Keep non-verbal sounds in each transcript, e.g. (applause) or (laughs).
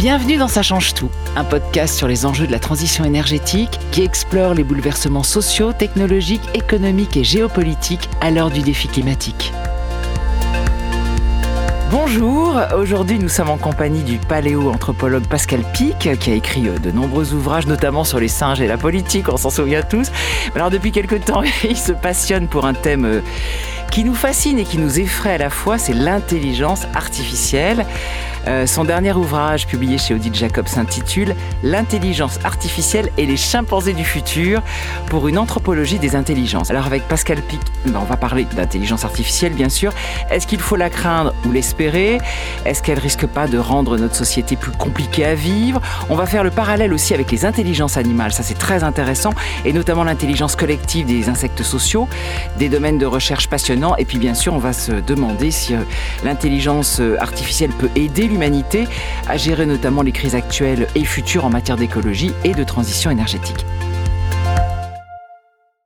Bienvenue dans Ça change tout, un podcast sur les enjeux de la transition énergétique qui explore les bouleversements sociaux, technologiques, économiques et géopolitiques à l'heure du défi climatique. Bonjour, aujourd'hui nous sommes en compagnie du paléo-anthropologue Pascal Pic qui a écrit euh, de nombreux ouvrages notamment sur les singes et la politique, on s'en souvient tous. Alors depuis quelque temps (laughs) il se passionne pour un thème euh, qui nous fascine et qui nous effraie à la fois, c'est l'intelligence artificielle. Euh, son dernier ouvrage publié chez Odile Jacob s'intitule L'intelligence artificielle et les chimpanzés du futur pour une anthropologie des intelligences. Alors avec Pascal Pic, ben, on va parler d'intelligence artificielle bien sûr. Est-ce qu'il faut la craindre ou l'espérer? Est-ce qu'elle risque pas de rendre notre société plus compliquée à vivre? On va faire le parallèle aussi avec les intelligences animales, ça c'est très intéressant, et notamment l'intelligence collective des insectes sociaux, des domaines de recherche passionnants, et puis bien sûr on va se demander si euh, l'intelligence euh, artificielle peut aider l'humanité à gérer notamment les crises actuelles et futures en matière d'écologie et de transition énergétique.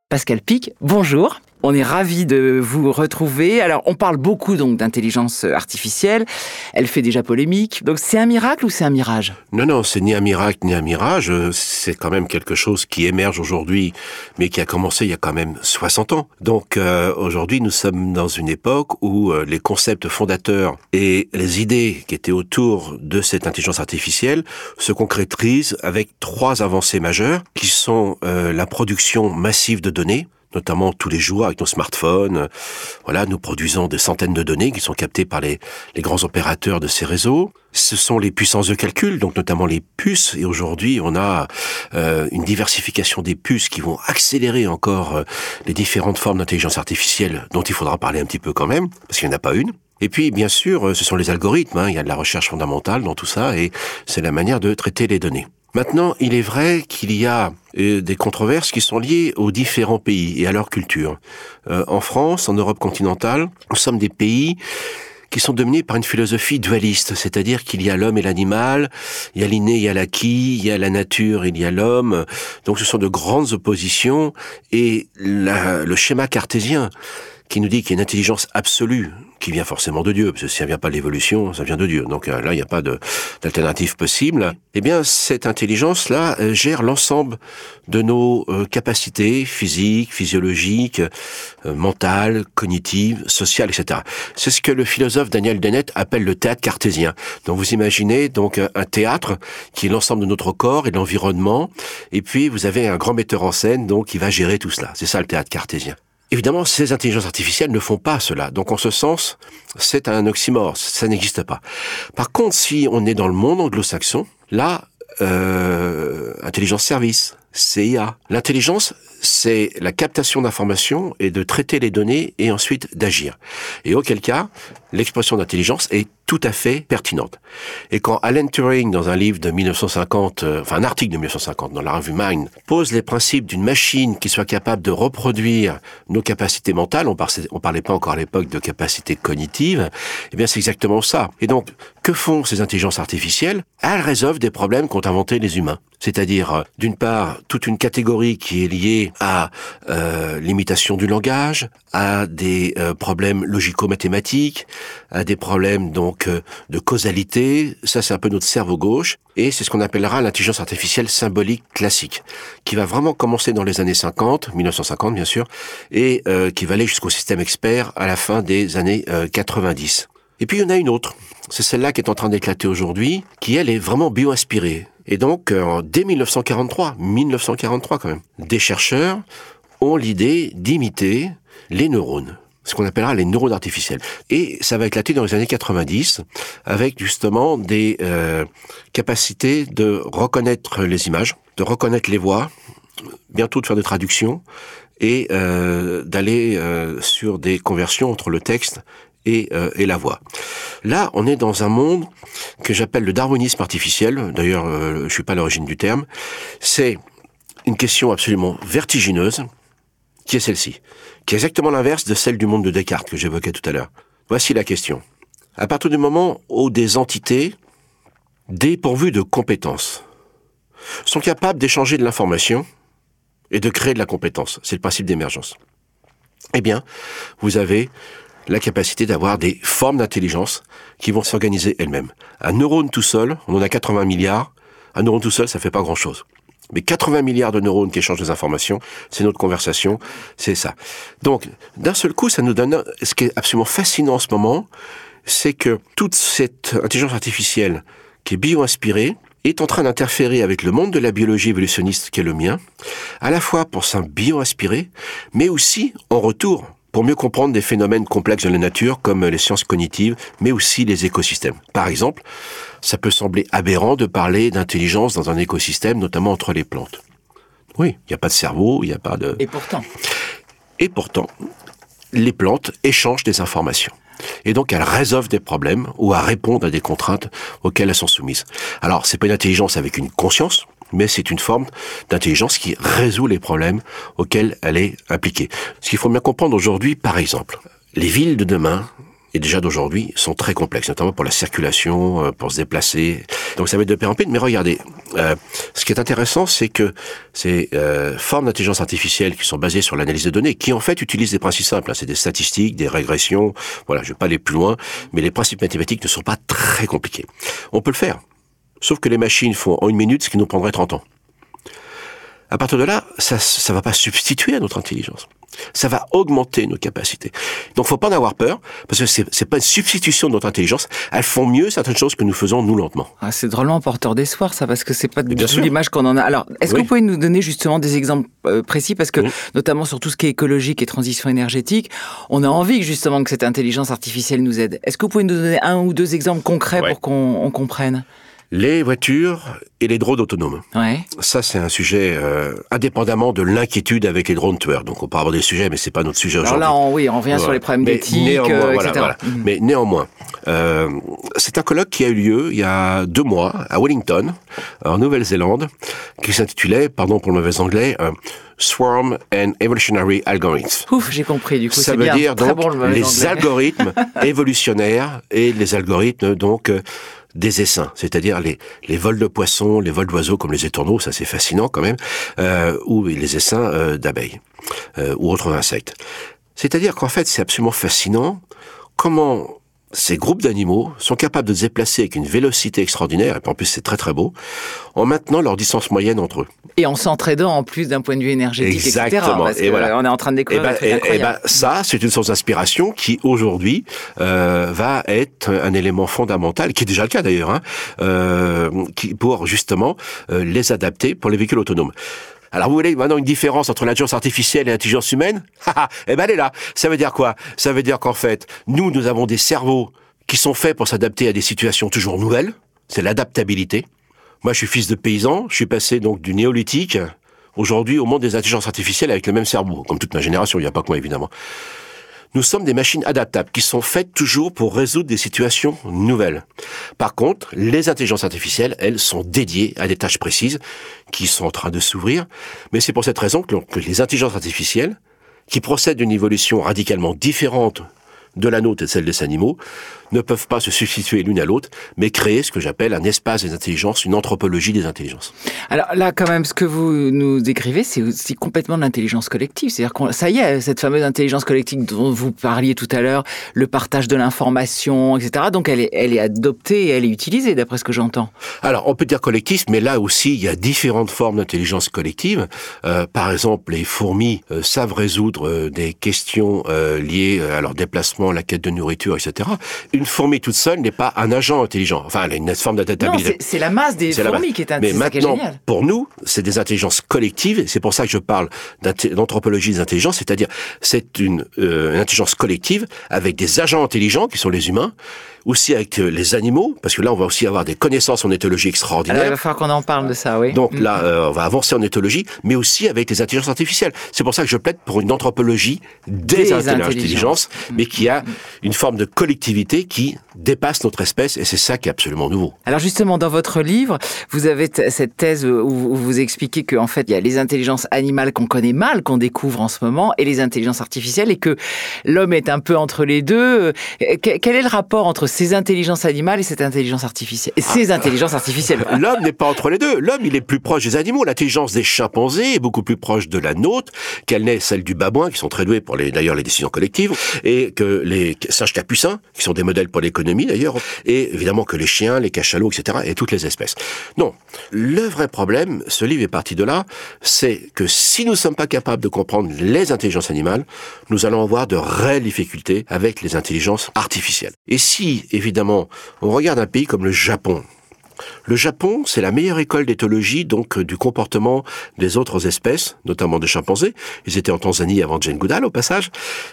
Pascal Pic, bonjour. On est ravi de vous retrouver. Alors, on parle beaucoup donc d'intelligence artificielle. Elle fait déjà polémique. Donc, c'est un miracle ou c'est un mirage? Non, non, c'est ni un miracle ni un mirage. C'est quand même quelque chose qui émerge aujourd'hui, mais qui a commencé il y a quand même 60 ans. Donc, euh, aujourd'hui, nous sommes dans une époque où euh, les concepts fondateurs et les idées qui étaient autour de cette intelligence artificielle se concrétisent avec trois avancées majeures, qui sont euh, la production massive de données, notamment tous les jours avec nos smartphones. Voilà, nous produisons des centaines de données qui sont captées par les, les grands opérateurs de ces réseaux. Ce sont les puissances de calcul, donc notamment les puces. Et aujourd'hui, on a euh, une diversification des puces qui vont accélérer encore euh, les différentes formes d'intelligence artificielle dont il faudra parler un petit peu quand même, parce qu'il n'y en a pas une. Et puis, bien sûr, euh, ce sont les algorithmes. Hein. Il y a de la recherche fondamentale dans tout ça, et c'est la manière de traiter les données. Maintenant, il est vrai qu'il y a euh, des controverses qui sont liées aux différents pays et à leur culture. Euh, en France, en Europe continentale, nous sommes des pays qui sont dominés par une philosophie dualiste, c'est-à-dire qu'il y a l'homme et l'animal, il y a l'inné, il y a l'acquis, il y a la nature, il y a l'homme. Donc ce sont de grandes oppositions et le schéma cartésien qui nous dit qu'il y a une intelligence absolue qui vient forcément de Dieu, parce que si ça vient pas de l'évolution, ça vient de Dieu. Donc euh, là, il n'y a pas d'alternative possible. Eh bien, cette intelligence-là euh, gère l'ensemble de nos euh, capacités physiques, physiologiques, mentales, cognitives, sociales, etc. C'est ce que le philosophe Daniel Dennett appelle le théâtre cartésien. Donc vous imaginez donc un théâtre qui est l'ensemble de notre corps et de l'environnement, et puis vous avez un grand metteur en scène donc qui va gérer tout cela. C'est ça le théâtre cartésien. Évidemment, ces intelligences artificielles ne font pas cela. Donc, en ce sens, c'est un oxymore. Ça n'existe pas. Par contre, si on est dans le monde anglo-saxon, là, euh, intelligence service, CIA. L'intelligence, c'est la captation d'informations et de traiter les données et ensuite d'agir. Et auquel cas, l'expression d'intelligence est tout à fait pertinente. Et quand Alan Turing, dans un livre de 1950, euh, enfin un article de 1950 dans la revue Mind, pose les principes d'une machine qui soit capable de reproduire nos capacités mentales, on parlait, on parlait pas encore à l'époque de capacités cognitives, eh bien c'est exactement ça. Et donc, que font ces intelligences artificielles? Elles résolvent des problèmes qu'ont inventés les humains. C'est-à-dire, euh, d'une part, toute une catégorie qui est liée à euh, l'imitation du langage, à des euh, problèmes logico-mathématiques, à des problèmes donc euh, de causalité. Ça, c'est un peu notre cerveau gauche. Et c'est ce qu'on appellera l'intelligence artificielle symbolique classique, qui va vraiment commencer dans les années 50, 1950 bien sûr, et qui va aller jusqu'au système expert à la fin des années 90. Et puis il y en a une autre, c'est celle-là qui est en train d'éclater aujourd'hui, qui elle est vraiment bio-inspirée. Et donc, dès 1943, 1943 quand même, des chercheurs ont l'idée d'imiter les neurones ce qu'on appellera les neurones artificiels. Et ça va éclater dans les années 90 avec justement des euh, capacités de reconnaître les images, de reconnaître les voix, bientôt de faire des traductions et euh, d'aller euh, sur des conversions entre le texte et, euh, et, la voix. Là, on est dans un monde que j'appelle le darwinisme artificiel. D'ailleurs, euh, je suis pas à l'origine du terme. C'est une question absolument vertigineuse qui est celle-ci, qui est exactement l'inverse de celle du monde de Descartes que j'évoquais tout à l'heure. Voici la question. À partir du moment où des entités dépourvues de compétences sont capables d'échanger de l'information et de créer de la compétence, c'est le principe d'émergence, eh bien, vous avez la capacité d'avoir des formes d'intelligence qui vont s'organiser elles-mêmes. Un neurone tout seul, on en a 80 milliards, un neurone tout seul, ça fait pas grand-chose. Mais 80 milliards de neurones qui échangent des informations, c'est notre conversation, c'est ça. Donc, d'un seul coup, ça nous donne ce qui est absolument fascinant en ce moment, c'est que toute cette intelligence artificielle qui est bio-inspirée est en train d'interférer avec le monde de la biologie évolutionniste qui est le mien, à la fois pour s'en bio-inspirer, mais aussi en retour pour mieux comprendre des phénomènes complexes de la nature comme les sciences cognitives, mais aussi les écosystèmes. Par exemple, ça peut sembler aberrant de parler d'intelligence dans un écosystème, notamment entre les plantes. Oui, il n'y a pas de cerveau, il n'y a pas de... Et pourtant Et pourtant, les plantes échangent des informations. Et donc elles résolvent des problèmes ou à répondre à des contraintes auxquelles elles sont soumises. Alors c'est pas une intelligence avec une conscience, mais c'est une forme d'intelligence qui résout les problèmes auxquels elle est appliquée. Ce qu'il faut bien comprendre aujourd'hui, par exemple, les villes de demain et déjà d'aujourd'hui sont très complexes, notamment pour la circulation, euh, pour se déplacer. Donc ça va être de père en Mais regardez, euh, ce qui est intéressant, c'est que ces euh, formes d'intelligence artificielle qui sont basées sur l'analyse de données, qui en fait utilisent des principes simples, hein, c'est des statistiques, des régressions, voilà, je vais pas aller plus loin, mais les principes mathématiques ne sont pas très compliqués. On peut le faire, sauf que les machines font en une minute ce qui nous prendrait 30 ans. À partir de là, ça ne va pas substituer à notre intelligence ça va augmenter nos capacités. Donc, faut pas en avoir peur, parce que c'est, c'est pas une substitution de notre intelligence. Elles font mieux certaines choses que nous faisons nous lentement. Ah, c'est drôlement porteur d'espoir, ça, parce que c'est pas du tout l'image qu'on en a. Alors, est-ce que vous pouvez nous donner justement des exemples euh, précis, parce que notamment sur tout ce qui est écologique et transition énergétique, on a envie justement que cette intelligence artificielle nous aide. Est-ce que vous pouvez nous donner un ou deux exemples concrets pour qu'on comprenne? Les voitures et les drones autonomes. Ouais. Ça, c'est un sujet euh, indépendamment de l'inquiétude avec les drones tueurs. Donc, on peut avoir des sujets, mais c'est pas notre sujet aujourd'hui. Alors là, on, oui, on revient sur les problèmes d'éthique, euh, etc. Mm. Mais néanmoins, euh, c'est un colloque qui a eu lieu il y a deux mois à Wellington, en Nouvelle-Zélande, qui s'intitulait, pardon pour le mauvais anglais, Swarm and Evolutionary Algorithms. Ouf, j'ai compris. Du coup, ça veut dire donc les algorithmes (laughs) évolutionnaires et les algorithmes donc des essaims, c'est-à-dire les, les vols de poissons, les vols d'oiseaux comme les étourneaux, ça c'est fascinant quand même, euh, ou les essaims euh, d'abeilles euh, ou autres insectes. C'est-à-dire qu'en fait c'est absolument fascinant comment ces groupes d'animaux sont capables de se déplacer avec une vélocité extraordinaire, et en plus c'est très très beau, en maintenant leur distance moyenne entre eux. Et en s'entraidant en plus d'un point de vue énergétique, Exactement. etc. et voilà. On est en train de découvrir. Et, ben, et, ben, ça, c'est une source d'inspiration qui aujourd'hui euh, va être un élément fondamental, qui est déjà le cas d'ailleurs, hein, euh, qui, pour justement euh, les adapter pour les véhicules autonomes. Alors vous voyez maintenant une différence entre l'intelligence artificielle et l'intelligence humaine (laughs) Eh ben elle est là. Ça veut dire quoi? Ça veut dire qu'en fait, nous, nous avons des cerveaux qui sont faits pour s'adapter à des situations toujours nouvelles. C'est l'adaptabilité. Moi, je suis fils de paysan. Je suis passé donc du néolithique aujourd'hui au monde des intelligences artificielles avec le même cerveau, comme toute ma génération. Il n'y a pas que moi évidemment. Nous sommes des machines adaptables qui sont faites toujours pour résoudre des situations nouvelles. Par contre, les intelligences artificielles, elles, sont dédiées à des tâches précises qui sont en train de s'ouvrir. Mais c'est pour cette raison que les intelligences artificielles, qui procèdent d'une évolution radicalement différente de la nôtre et de celle des animaux, ne peuvent pas se substituer l'une à l'autre, mais créer ce que j'appelle un espace des intelligences, une anthropologie des intelligences. Alors là, quand même, ce que vous nous décrivez, c'est aussi complètement de l'intelligence collective. C'est-à-dire que ça y est, cette fameuse intelligence collective dont vous parliez tout à l'heure, le partage de l'information, etc. Donc elle est, elle est adoptée et elle est utilisée, d'après ce que j'entends. Alors, on peut dire collectif, mais là aussi, il y a différentes formes d'intelligence collective. Euh, par exemple, les fourmis euh, savent résoudre euh, des questions liées à leur déplacement, la quête de nourriture, etc. Une une fourmi toute seule n'est pas un agent intelligent. Enfin, elle a une forme d'adaptabilité. C'est la masse des fourmis qui est intelligente. Mais maintenant, pour nous, c'est des intelligences collectives. C'est pour ça que je parle d'anthropologie des intelligences, c'est-à-dire c'est une, euh, une intelligence collective avec des agents intelligents qui sont les humains aussi avec euh, les animaux, parce que là, on va aussi avoir des connaissances en éthologie extraordinaires. Alors, il va falloir qu'on en parle de ça, oui. Donc là, mm. euh, on va avancer en éthologie, mais aussi avec les intelligences artificielles. C'est pour ça que je plaide pour une anthropologie des, intelligences, mm. mais qui a une forme de collectivité qui dépasse notre espèce, et c'est ça qui est absolument nouveau. Alors justement, dans votre livre, vous avez cette thèse où vous expliquez qu'en fait, il y a les intelligences animales qu'on connaît mal, qu'on découvre en ce moment, et les intelligences artificielles, et que l'homme est un peu entre les deux. Euh, quel est le rapport entre ces intelligences animales et cette intelligence artificielle. Ces ah. intelligences artificielles? (laughs) L'homme n'est pas entre les deux. L'homme, il est plus proche des animaux. L'intelligence des chimpanzés est beaucoup plus proche de la nôtre qu'elle n'est celle du babouin, qui sont très doués pour les, d'ailleurs les décisions collectives, et que les singes capucins, qui sont des modèles pour l'économie d'ailleurs, et évidemment que les chiens, les cachalots, etc., et toutes les espèces. Non, le vrai problème, ce livre est parti de là, c'est que si nous ne sommes pas capables de comprendre les intelligences animales, nous allons avoir de réelles difficultés avec les intelligences artificielles. Et si, évidemment, on regarde un pays comme le Japon, le Japon, c'est la meilleure école d'éthologie donc du comportement des autres espèces, notamment des chimpanzés. Ils étaient en Tanzanie avant Jane Goodall au passage.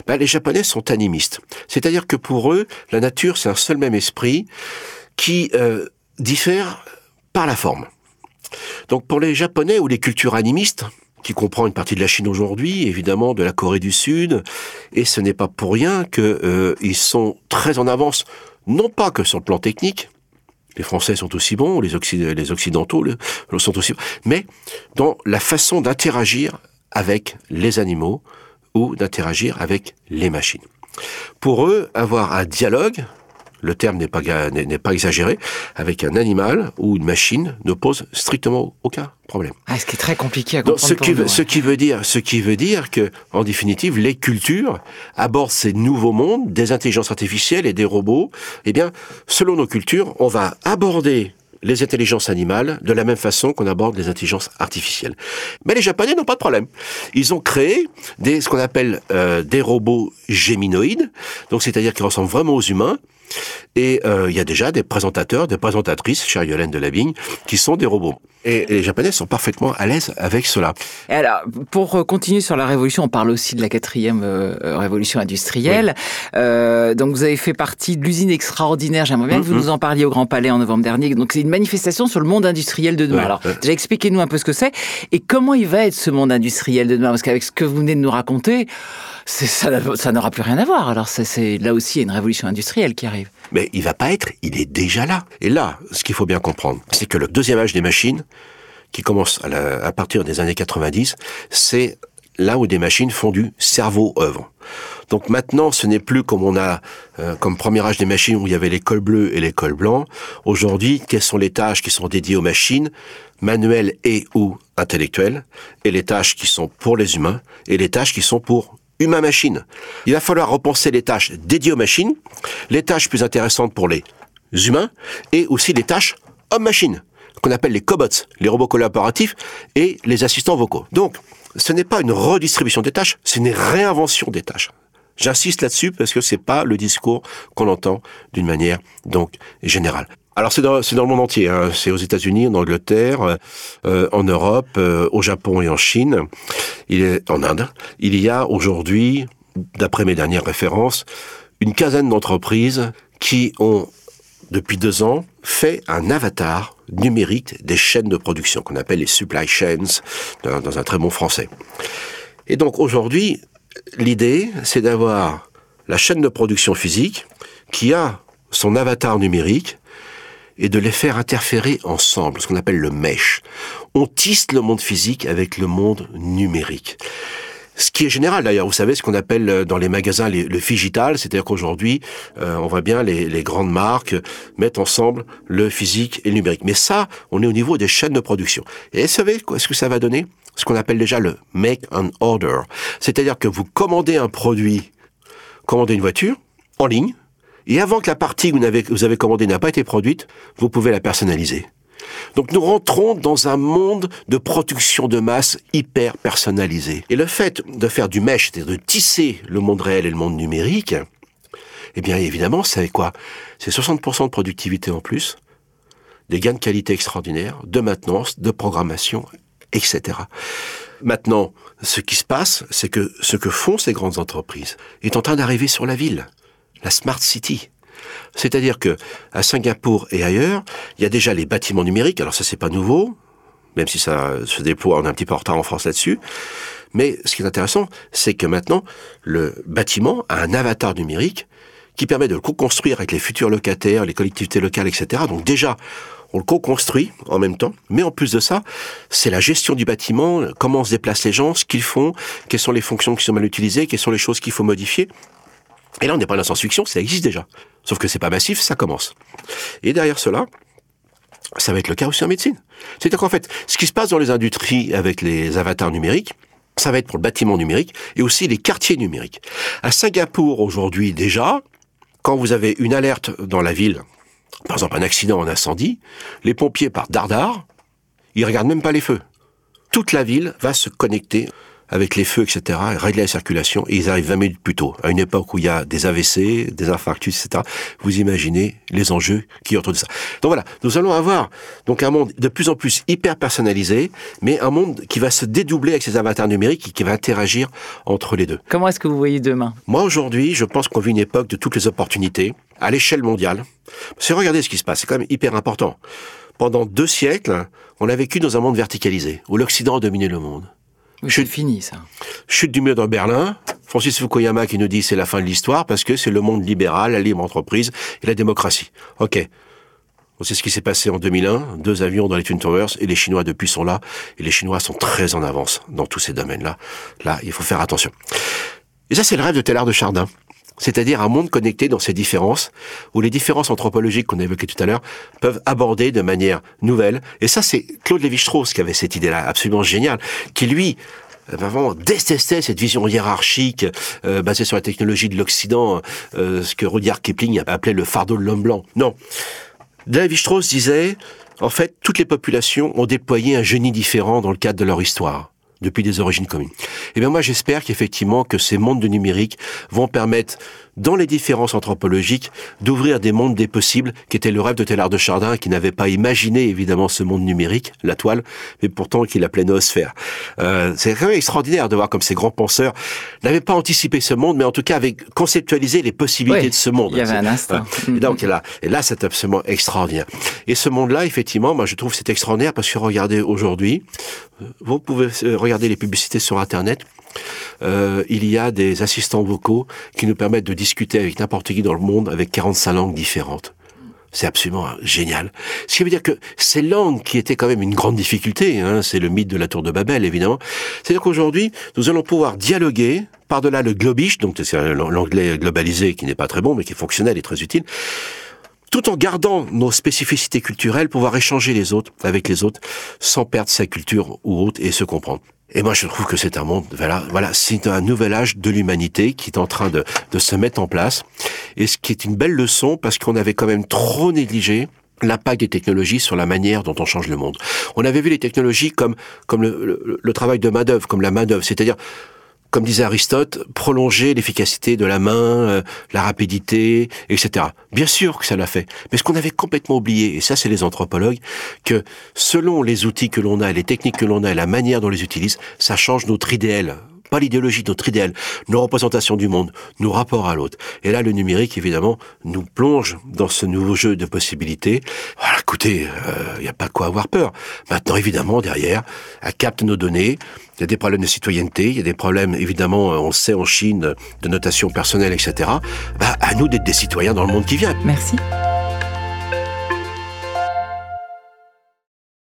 Ben, les Japonais sont animistes, c'est-à-dire que pour eux, la nature c'est un seul même esprit qui euh, diffère par la forme. Donc pour les Japonais ou les cultures animistes, qui comprend une partie de la Chine aujourd'hui, évidemment de la Corée du Sud, et ce n'est pas pour rien qu'ils euh, sont très en avance, non pas que sur le plan technique, les Français sont aussi bons, les, Occidentaux sont aussi bons, mais dans la façon d'interagir avec les animaux ou d'interagir avec les machines. Pour eux, avoir un dialogue, le terme n'est pas, n'est pas exagéré, avec un animal ou une machine ne pose strictement aucun problème. Ah, ce qui est très compliqué à comprendre. ce, qui, veut, ce qui veut dire, ce qui veut dire que, en définitive, les cultures abordent ces nouveaux mondes, des intelligences artificielles et des robots. Eh bien, selon nos cultures, on va aborder les intelligences animales de la même façon qu'on aborde les intelligences artificielles. Mais les Japonais n'ont pas de problème. Ils ont créé des, ce qu'on appelle euh, des robots géminoïdes, donc c'est-à-dire qui ressemblent vraiment aux humains, et euh, il y a déjà des présentateurs, des présentatrices, chère Yolène de Lavigne, qui sont des robots. Et les Japonais sont parfaitement à l'aise avec cela. alors, pour euh, continuer sur la révolution, on parle aussi de la quatrième euh, révolution industrielle. donc, vous avez fait partie de l'usine extraordinaire. J'aimerais bien que vous mm-hmm. nous en parliez au Grand Palais en novembre dernier. Donc, c'est une manifestation sur le monde industriel de demain. alors, déjà, expliquez-nous un peu ce que c'est et comment il va être ce monde industriel de demain? Parce qu'avec ce que vous venez de nous raconter, ça n'aura plus rien à voir. Alors, c'est là aussi, il y a une révolution industrielle qui arrive. Mais il va pas être, il est déjà là. Et là, ce qu'il faut bien comprendre, c'est que le deuxième âge des machines, qui commence à, partir des années 90, c'est là où des machines font du cerveau-œuvre. Donc maintenant, ce n'est plus comme on a euh, comme premier âge des machines où il y avait l'école bleue et l'école blanc. Aujourd'hui, quelles sont les tâches qui sont dédiées aux machines, manuelles et ou intellectuelles, et les tâches qui sont pour les humains, et les tâches qui sont pour humain-machine. Il va falloir repenser les tâches dédiées aux machines, les tâches plus intéressantes pour les humains, et aussi les tâches homme-machine, qu'on appelle les cobots, les robots collaboratifs et les assistants vocaux. Donc, ce n'est pas une redistribution des tâches, c'est une réinvention des tâches. J'insiste là-dessus parce que c'est pas le discours qu'on entend d'une manière donc générale. Alors c'est dans, dans, le monde entier, hein. c'est aux États-Unis, en Angleterre, euh, en Europe, euh, au Japon et en Chine, il est en Inde. Il y a aujourd'hui, d'après mes dernières références, une quinzaine d'entreprises qui ont depuis deux ans fait un avatar numérique des chaînes de production qu'on appelle les supply chains dans, dans un très bon français. Et donc aujourd'hui, l'idée, c'est d'avoir la chaîne de production physique qui a son avatar numérique et de les faire interférer ensemble, ce qu'on appelle le mesh. On tisse le monde physique avec le monde numérique. Ce qui est général d'ailleurs, vous savez ce qu'on appelle euh, dans les magasins le figital, c'est-à-dire qu'aujourd'hui, euh, on voit bien les, les, grandes marques mettre ensemble le physique et le numérique. Mais ça, on est au niveau des chaînes de production. Et vous savez ce que ça va donner? Ce qu'on appelle déjà le make an order. C'est-à-dire que vous commandez un produit, commandez une voiture en ligne, et avant que la partie que vous avez, commandée n'a pas été produite, vous pouvez la personnaliser. Donc nous rentrons dans un monde de production de masse hyper personnalisé. Et le fait de faire du mesh, c'est-à-dire de tisser le monde réel et le monde numérique, eh bien évidemment, c'est quoi? C'est 60% de productivité en plus, des gains de qualité extraordinaires, de maintenance, de programmation, etc. Maintenant, ce qui se passe, c'est que ce que font ces grandes entreprises est en train d'arriver sur la ville la Smart City. C'est-à-dire que à Singapour et ailleurs, il y a déjà les bâtiments numériques. Alors ça, c'est pas nouveau, même si ça se déploie, on est un petit peu en retard en France là-dessus. Mais ce qui est intéressant, c'est que maintenant, le bâtiment a un avatar numérique qui permet de le co-construire avec les futurs locataires, les collectivités locales, etc. Donc déjà, on le co-construit en même temps. Mais en plus de ça, c'est la gestion du bâtiment, comment se déplacent les gens, ce qu'ils font, quelles sont les fonctions qui sont mal utilisées, quelles sont les choses qu'il faut modifier. Et là, on n'est pas dans la science-fiction, ça existe déjà. Sauf que c'est pas massif, ça commence. Et derrière cela, ça va être le cas aussi en médecine. C'est-à-dire qu'en fait, ce qui se passe dans les industries avec les avatars numériques, ça va être pour le bâtiment numérique et aussi les quartiers numériques. À Singapour, aujourd'hui déjà, quand vous avez une alerte dans la ville, par exemple un accident, un incendie, les pompiers partent dardard, ils regardent même pas les feux. Toute la ville va se connecter avec les feux, etc., et régler la circulation, et ils arrivent 20 minutes plus tôt, à une époque où il y a des AVC, des infarctus, etc. Vous imaginez les enjeux qui autour de ça. Donc voilà, nous allons avoir donc un monde de plus en plus hyper personnalisé, mais un monde qui va se dédoubler avec ses avatars numériques et qui va interagir entre les deux. Comment est-ce que vous voyez demain? Moi aujourd'hui, je pense qu'on vit une époque de toutes les opportunités, à l'échelle mondiale. C'est regardez ce qui se passe, c'est quand même hyper important. Pendant deux siècles, on a vécu dans un monde verticalisé, où l'Occident a dominé le monde. C'est fini, ça. Chute du mur de Berlin. Francis Fukuyama qui nous dit c'est la fin de l'histoire parce que c'est le monde libéral, la libre entreprise et la démocratie. Ok. C'est ce qui s'est passé en 2001. Deux avions dans les Twin Towers et les Chinois depuis sont là. Et les Chinois sont très en avance dans tous ces domaines-là. Là, il faut faire attention. Et ça, c'est le rêve de Teilhard de Chardin c'est-à-dire un monde connecté dans ses différences, où les différences anthropologiques qu'on a évoquées tout à l'heure peuvent aborder de manière nouvelle. Et ça, c'est Claude Lévi-Strauss qui avait cette idée-là absolument géniale, qui lui euh, vraiment détestait cette vision hiérarchique euh, basée sur la technologie de l'Occident, euh, ce que Rudyard Kipling appelait le fardeau de l'homme blanc. Non. Lévi-Strauss disait, en fait, toutes les populations ont déployé un génie différent dans le cadre de leur histoire depuis des origines communes. Et eh bien moi j'espère qu'effectivement que ces mondes de numérique vont permettre dans les différences anthropologiques, d'ouvrir des mondes des possibles, qui était le rêve de Teilhard de Chardin, qui n'avait pas imaginé évidemment ce monde numérique, la toile, mais pourtant qui l'appelait noosphère. Euh, c'est quand même extraordinaire de voir comme ces grands penseurs n'avaient pas anticipé ce monde, mais en tout cas avaient conceptualisé les possibilités de ce monde. Il y avait un instant. Et donc là, et là c'est absolument extraordinaire. Et ce monde-là, effectivement, moi je trouve c'est extraordinaire parce que regardez aujourd'hui, vous pouvez euh, regarder les publicités sur Internet, euh, il y a des assistants vocaux qui nous permettent de discuter avec n'importe qui dans le monde avec 45 langues différentes. C'est absolument génial. Ce qui veut dire que ces langues qui étaient quand même une grande difficulté, hein, c'est le mythe de la tour de Babel évidemment, c'est-à-dire qu'aujourd'hui, nous allons pouvoir dialoguer par-delà le globish, donc c'est l'anglais globalisé qui n'est pas très bon mais qui est fonctionnel et très utile, tout en gardant nos spécificités culturelles, pouvoir échanger les autres avec les autres sans perdre sa culture ou autre et se comprendre. Et moi, je trouve que c'est un monde, voilà, voilà, c'est un nouvel âge de l'humanité qui est en train de, de se mettre en place. Et ce qui est une belle leçon parce qu'on avait quand même trop négligé l'impact des technologies sur la manière dont on change le monde. On avait vu les technologies comme comme le, le, travail de main d'œuvre, comme la main d'œuvre, c'est-à-dire comme disait Aristote, prolonger l'efficacité de la main, euh, la rapidité, etc. Bien sûr que ça l'a fait. Mais ce qu'on avait complètement oublié, et ça c'est les anthropologues, que selon les outils que l'on a, les techniques que l'on a la manière dont on les utilise, ça change notre idéal pas l'idéologie, notre idéal, nos représentations du monde, nos rapports à l'autre. Et là, le numérique, évidemment, nous plonge dans ce nouveau jeu de possibilités. Voilà, écoutez, il euh, n'y a pas quoi avoir peur. Maintenant, évidemment, derrière, elle capte nos données. Il y a des problèmes de citoyenneté, il y a des problèmes, évidemment, euh, on sait en Chine, de notation personnelle, etc. Bah, à nous d'être des citoyens dans le monde qui vient. Merci.